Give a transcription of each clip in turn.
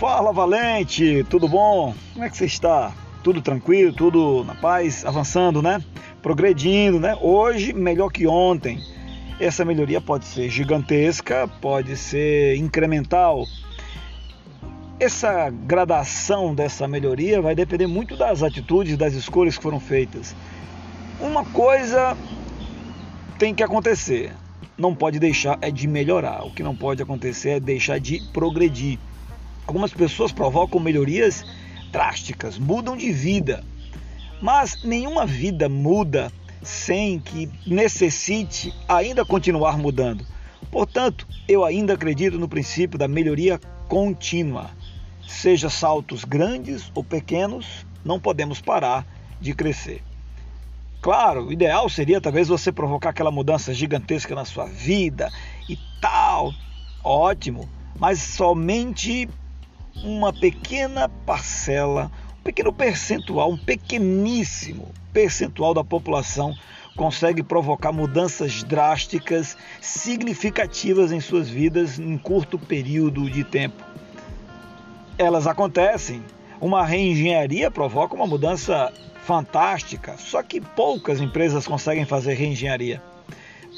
Fala Valente, tudo bom? Como é que você está? Tudo tranquilo, tudo na paz, avançando, né? Progredindo, né? Hoje melhor que ontem. Essa melhoria pode ser gigantesca, pode ser incremental. Essa gradação dessa melhoria vai depender muito das atitudes, das escolhas que foram feitas. Uma coisa tem que acontecer, não pode deixar é de melhorar. O que não pode acontecer é deixar de progredir. Algumas pessoas provocam melhorias drásticas, mudam de vida, mas nenhuma vida muda sem que necessite ainda continuar mudando. Portanto, eu ainda acredito no princípio da melhoria contínua. Seja saltos grandes ou pequenos, não podemos parar de crescer. Claro, o ideal seria talvez você provocar aquela mudança gigantesca na sua vida e tal. Ótimo, mas somente uma pequena parcela, um pequeno percentual, um pequeníssimo percentual da população consegue provocar mudanças drásticas, significativas em suas vidas em curto período de tempo. Elas acontecem. Uma reengenharia provoca uma mudança fantástica, só que poucas empresas conseguem fazer reengenharia.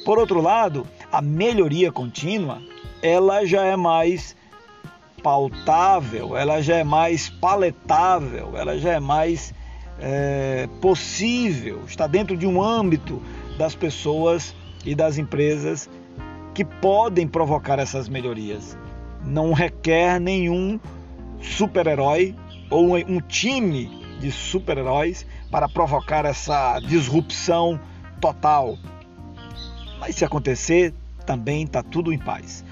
Por outro lado, a melhoria contínua, ela já é mais pautável, ela já é mais paletável, ela já é mais é, possível, está dentro de um âmbito das pessoas e das empresas que podem provocar essas melhorias. Não requer nenhum super-herói ou um time de super-heróis para provocar essa disrupção total. Mas se acontecer, também está tudo em paz.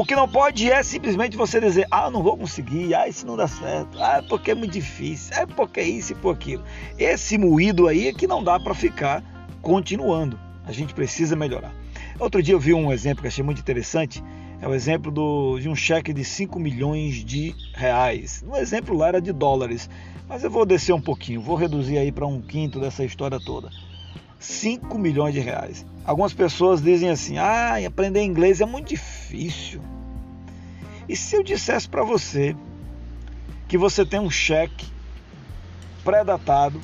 O que não pode é simplesmente você dizer, ah, não vou conseguir, ah, isso não dá certo, ah, é porque é muito difícil, é porque é isso e por aquilo. Esse moído aí é que não dá para ficar continuando. A gente precisa melhorar. Outro dia eu vi um exemplo que achei muito interessante. É o exemplo do, de um cheque de 5 milhões de reais. O exemplo lá era de dólares, mas eu vou descer um pouquinho, vou reduzir aí para um quinto dessa história toda. 5 milhões de reais. Algumas pessoas dizem assim: ah, aprender inglês é muito difícil. E se eu dissesse para você que você tem um cheque pré-datado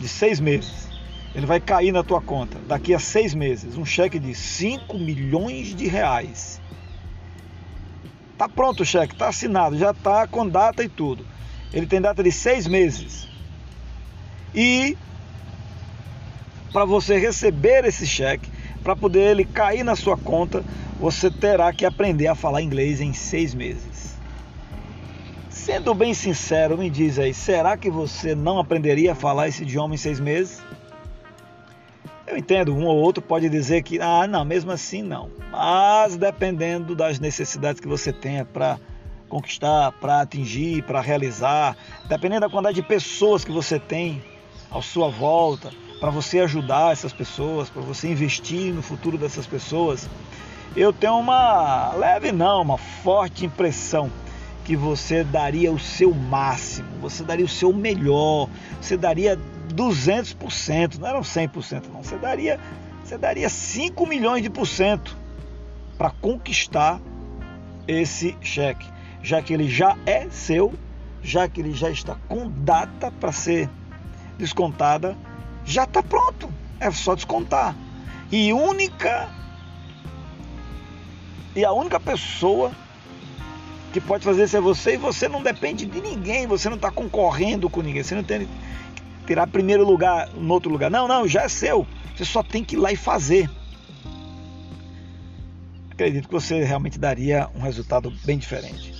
de seis meses, ele vai cair na tua conta daqui a seis meses, um cheque de 5 milhões de reais. Tá pronto o cheque, tá assinado, já tá com data e tudo. Ele tem data de seis meses. E para você receber esse cheque, para poder ele cair na sua conta, você terá que aprender a falar inglês em seis meses. Sendo bem sincero, me diz aí, será que você não aprenderia a falar esse idioma em seis meses? Eu entendo, um ou outro pode dizer que, ah, não, mesmo assim não. Mas dependendo das necessidades que você tenha para conquistar, para atingir, para realizar, dependendo da quantidade de pessoas que você tem à sua volta, para você ajudar essas pessoas, para você investir no futuro dessas pessoas, eu tenho uma leve não, uma forte impressão que você daria o seu máximo, você daria o seu melhor, você daria 200%, não eram 100% não, você daria, você daria 5 milhões de por cento para conquistar esse cheque, já que ele já é seu, já que ele já está com data para ser descontada já está pronto. É só descontar. E única e a única pessoa que pode fazer isso é você e você não depende de ninguém, você não está concorrendo com ninguém, você não tem tirar primeiro lugar no outro lugar. Não, não, já é seu. Você só tem que ir lá e fazer. Acredito que você realmente daria um resultado bem diferente.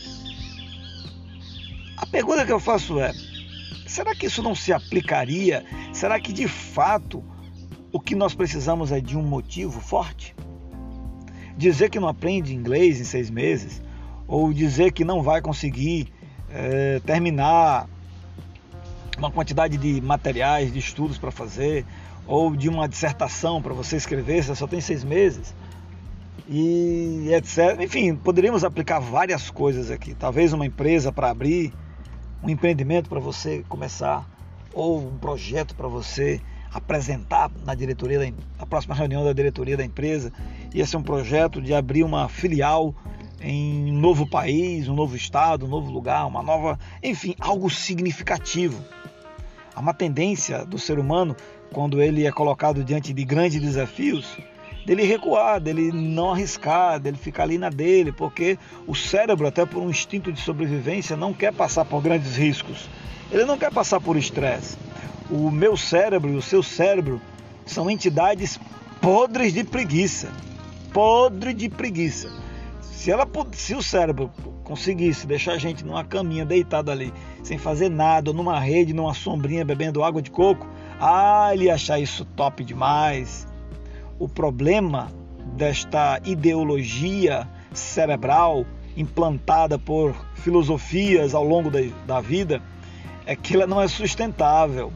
A pergunta que eu faço é: Será que isso não se aplicaria? Será que de fato o que nós precisamos é de um motivo forte? Dizer que não aprende inglês em seis meses, ou dizer que não vai conseguir é, terminar uma quantidade de materiais, de estudos para fazer, ou de uma dissertação para você escrever, você só tem seis meses, e etc. Enfim, poderíamos aplicar várias coisas aqui. Talvez uma empresa para abrir, um empreendimento para você começar ou um projeto para você apresentar na diretoria da, na próxima reunião da diretoria da empresa. E esse é um projeto de abrir uma filial em um novo país, um novo estado, um novo lugar, uma nova, enfim, algo significativo. Há uma tendência do ser humano, quando ele é colocado diante de grandes desafios, dele recuar, dele não arriscar, dele ficar ali na dele, porque o cérebro, até por um instinto de sobrevivência, não quer passar por grandes riscos. Ele não quer passar por estresse. O meu cérebro e o seu cérebro são entidades podres de preguiça. Podre de preguiça. Se, ela, se o cérebro conseguisse deixar a gente numa caminha deitado ali, sem fazer nada, numa rede, numa sombrinha, bebendo água de coco, ah, ele ia achar isso top demais. O problema desta ideologia cerebral implantada por filosofias ao longo da, da vida é que ela não é sustentável.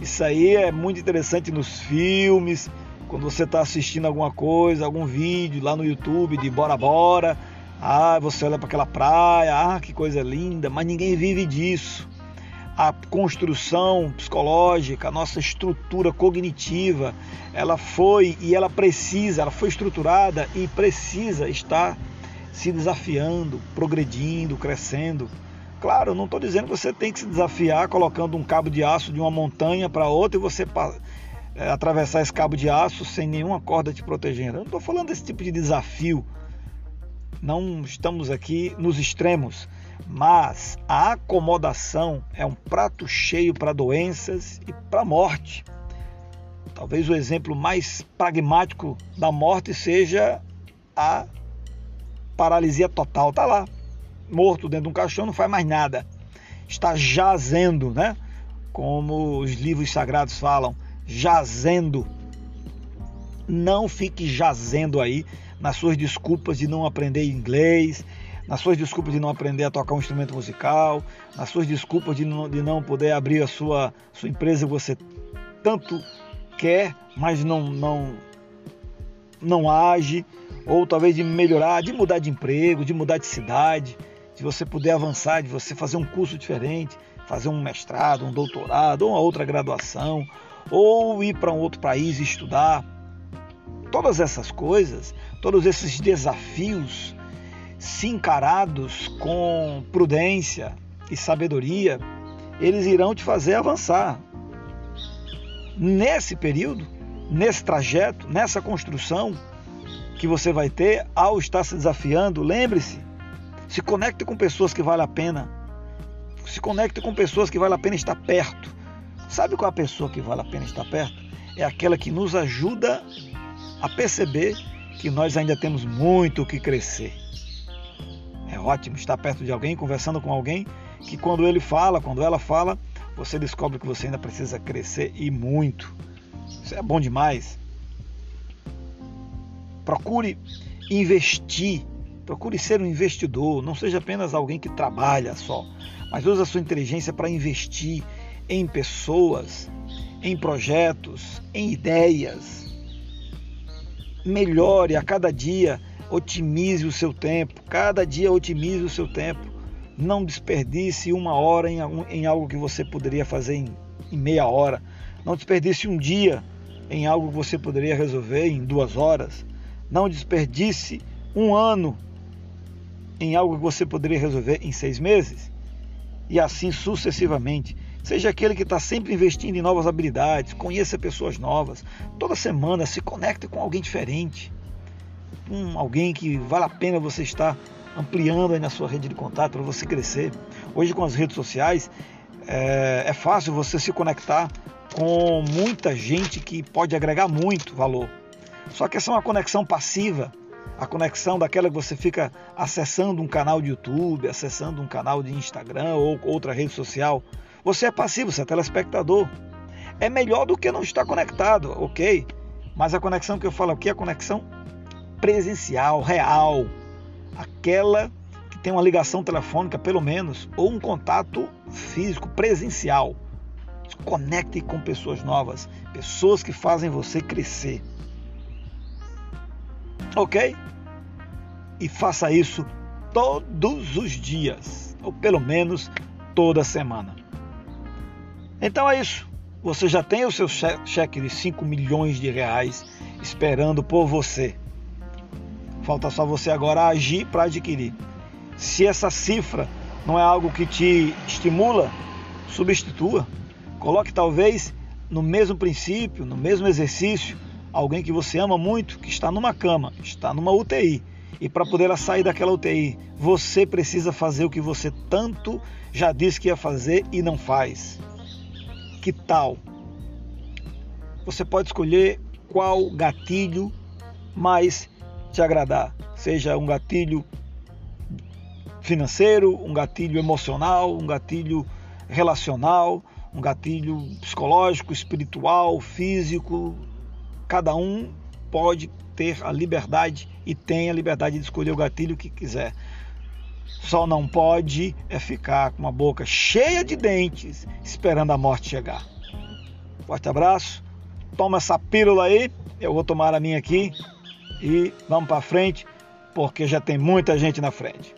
Isso aí é muito interessante nos filmes, quando você está assistindo alguma coisa, algum vídeo lá no YouTube de Bora Bora, ah, você olha para aquela praia, ah, que coisa linda, mas ninguém vive disso. A construção psicológica, a nossa estrutura cognitiva, ela foi e ela precisa, ela foi estruturada e precisa estar se desafiando, progredindo, crescendo. Claro, não estou dizendo que você tem que se desafiar colocando um cabo de aço de uma montanha para outra e você é, atravessar esse cabo de aço sem nenhuma corda te protegendo. Eu não estou falando desse tipo de desafio. Não estamos aqui nos extremos, mas a acomodação é um prato cheio para doenças e para morte. Talvez o exemplo mais pragmático da morte seja a paralisia total. Está lá, morto dentro de um caixão, não faz mais nada. Está jazendo, né? Como os livros sagrados falam, jazendo. Não fique jazendo aí nas suas desculpas de não aprender inglês, nas suas desculpas de não aprender a tocar um instrumento musical, nas suas desculpas de não, de não poder abrir a sua, sua empresa que você tanto quer, mas não, não, não age, ou talvez de melhorar, de mudar de emprego, de mudar de cidade, de você poder avançar, de você fazer um curso diferente, fazer um mestrado, um doutorado, ou uma outra graduação, ou ir para um outro país e estudar. Todas essas coisas, todos esses desafios, se encarados com prudência e sabedoria, eles irão te fazer avançar. Nesse período, nesse trajeto, nessa construção que você vai ter ao estar se desafiando, lembre-se, se conecte com pessoas que vale a pena. Se conecte com pessoas que vale a pena estar perto Sabe qual é a pessoa que vale a pena estar perto? É aquela que nos ajuda a perceber que nós ainda temos muito o que crescer. Ótimo estar perto de alguém, conversando com alguém que quando ele fala, quando ela fala, você descobre que você ainda precisa crescer e muito. Isso é bom demais. Procure investir, procure ser um investidor, não seja apenas alguém que trabalha só, mas use a sua inteligência para investir em pessoas, em projetos, em ideias. Melhore a cada dia, otimize o seu tempo, cada dia otimize o seu tempo. Não desperdice uma hora em, em algo que você poderia fazer em, em meia hora. Não desperdice um dia em algo que você poderia resolver em duas horas. Não desperdice um ano em algo que você poderia resolver em seis meses. E assim sucessivamente. Seja aquele que está sempre investindo em novas habilidades, conheça pessoas novas. Toda semana se conecte com alguém diferente. Com alguém que vale a pena você estar ampliando aí na sua rede de contato para você crescer. Hoje com as redes sociais é, é fácil você se conectar com muita gente que pode agregar muito valor. Só que essa é uma conexão passiva, a conexão daquela que você fica acessando um canal de YouTube, acessando um canal de Instagram ou outra rede social. Você é passivo, você é telespectador. É melhor do que não estar conectado, ok? Mas a conexão que eu falo aqui é a conexão presencial, real. Aquela que tem uma ligação telefônica, pelo menos, ou um contato físico, presencial. Se conecte com pessoas novas, pessoas que fazem você crescer. Ok? E faça isso todos os dias, ou pelo menos toda semana. Então é isso. Você já tem o seu cheque de 5 milhões de reais esperando por você. Falta só você agora agir para adquirir. Se essa cifra não é algo que te estimula, substitua. Coloque talvez no mesmo princípio, no mesmo exercício, alguém que você ama muito, que está numa cama, está numa UTI. E para poder sair daquela UTI, você precisa fazer o que você tanto já disse que ia fazer e não faz. Que tal? Você pode escolher qual gatilho mais te agradar, seja um gatilho financeiro, um gatilho emocional, um gatilho relacional, um gatilho psicológico, espiritual, físico. Cada um pode ter a liberdade e tem a liberdade de escolher o gatilho que quiser. Só não pode é ficar com uma boca cheia de dentes esperando a morte chegar. Forte abraço. Toma essa pílula aí, eu vou tomar a minha aqui e vamos para frente, porque já tem muita gente na frente.